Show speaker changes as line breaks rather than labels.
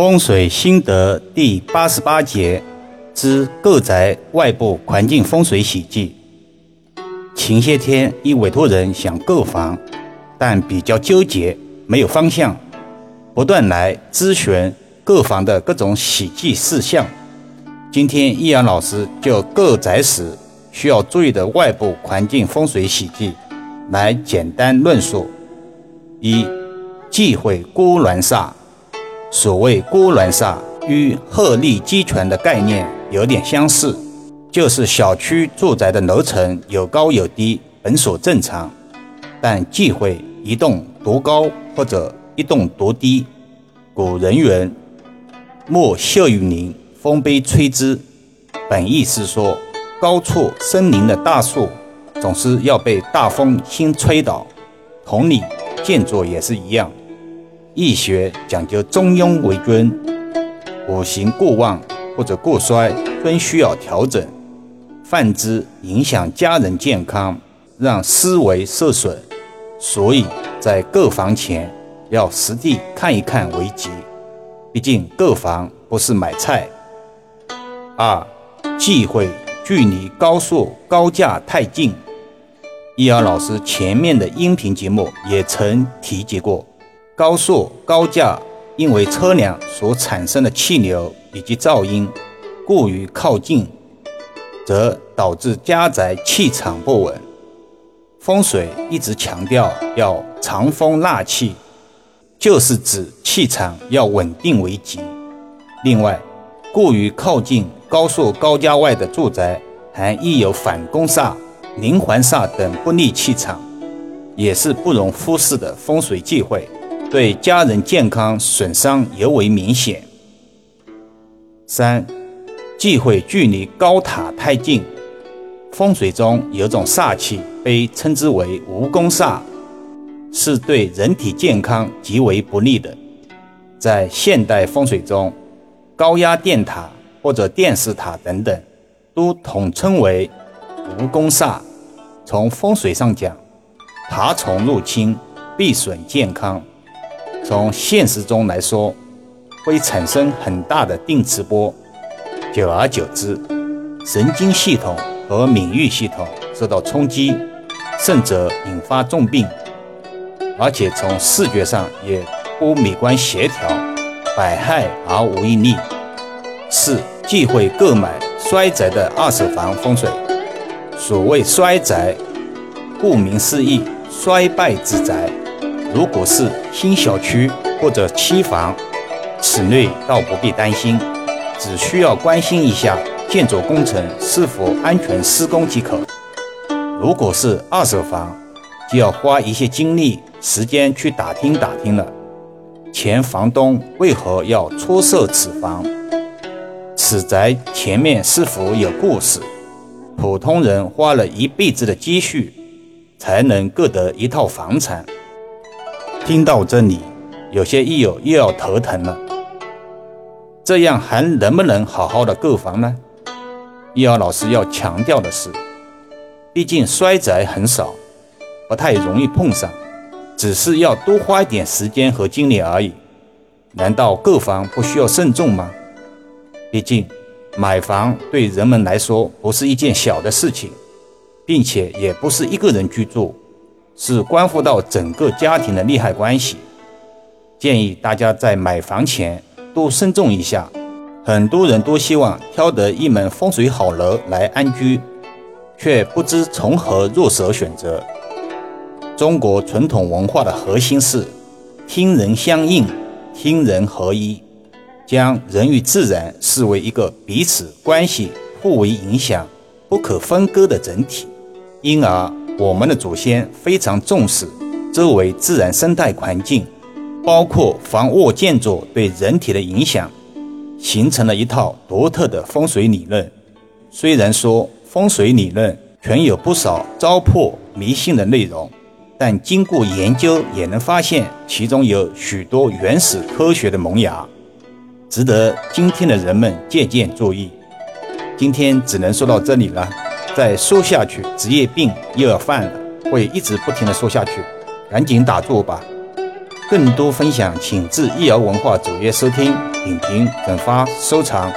风水心得第八十八节之购宅外部环境风水喜忌。前些天一委托人想购房，但比较纠结，没有方向，不断来咨询购房的各种喜忌事项。今天易阳老师就购宅时需要注意的外部环境风水喜忌来简单论述。一、忌讳孤鸾煞。所谓孤鸾煞与鹤立鸡群的概念有点相似，就是小区住宅的楼层有高有低，本属正常，但忌讳一栋独高或者一栋独低。古人云：“莫秀于林，风悲吹之。”本意是说，高处森林的大树总是要被大风先吹倒。同理，建筑也是一样。易学讲究中庸为尊，五行过旺或者过衰均需要调整，反之影响家人健康，让思维受损，所以在购房前要实地看一看为吉。毕竟购房不是买菜。二，忌讳距离高速高架太近。易儿老师前面的音频节目也曾提及过。高速高架因为车辆所产生的气流以及噪音过于靠近，则导致家宅气场不稳。风水一直强调要藏风纳气，就是指气场要稳定为吉。另外，过于靠近高速高架外的住宅，还易有反攻煞、连环煞等不利气场，也是不容忽视的风水忌讳。对家人健康损伤尤为明显。三，忌讳距离高塔太近。风水中有种煞气被称之为蜈蚣煞，是对人体健康极为不利的。在现代风水中，高压电塔或者电视塔等等，都统称为蜈蚣煞。从风水上讲，爬虫入侵必损健康。从现实中来说，会产生很大的电磁波，久而久之，神经系统和免疫系统受到冲击，甚至引发重病，而且从视觉上也不美观协调，百害而无一利。四忌讳购买衰宅的二手房风水。所谓衰宅，顾名思义，衰败之宅。如果是新小区或者期房，此类倒不必担心，只需要关心一下建筑工程是否安全施工即可。如果是二手房，就要花一些精力时间去打听打听了，前房东为何要出售此房？此宅前面是否有故事？普通人花了一辈子的积蓄，才能购得一套房产。听到这里，有些益友又要头疼了。这样还能不能好好的购房呢？易儿老师要强调的是，毕竟衰宅很少，不太容易碰上，只是要多花一点时间和精力而已。难道购房不需要慎重吗？毕竟买房对人们来说不是一件小的事情，并且也不是一个人居住。是关乎到整个家庭的利害关系，建议大家在买房前多慎重一下。很多人都希望挑得一门风水好楼来安居，却不知从何入手选择。中国传统文化的核心是天人相应、天人合一，将人与自然视为一个彼此关系互为影响、不可分割的整体，因而。我们的祖先非常重视周围自然生态环境，包括房屋建筑对人体的影响，形成了一套独特的风水理论。虽然说风水理论全有不少糟粕迷信的内容，但经过研究也能发现其中有许多原始科学的萌芽，值得今天的人们借鉴注意。今天只能说到这里了。再说下去，职业病又要犯了，会一直不停的说下去，赶紧打住吧。更多分享，请至易瑶文化主页收听、点评、转发、收藏。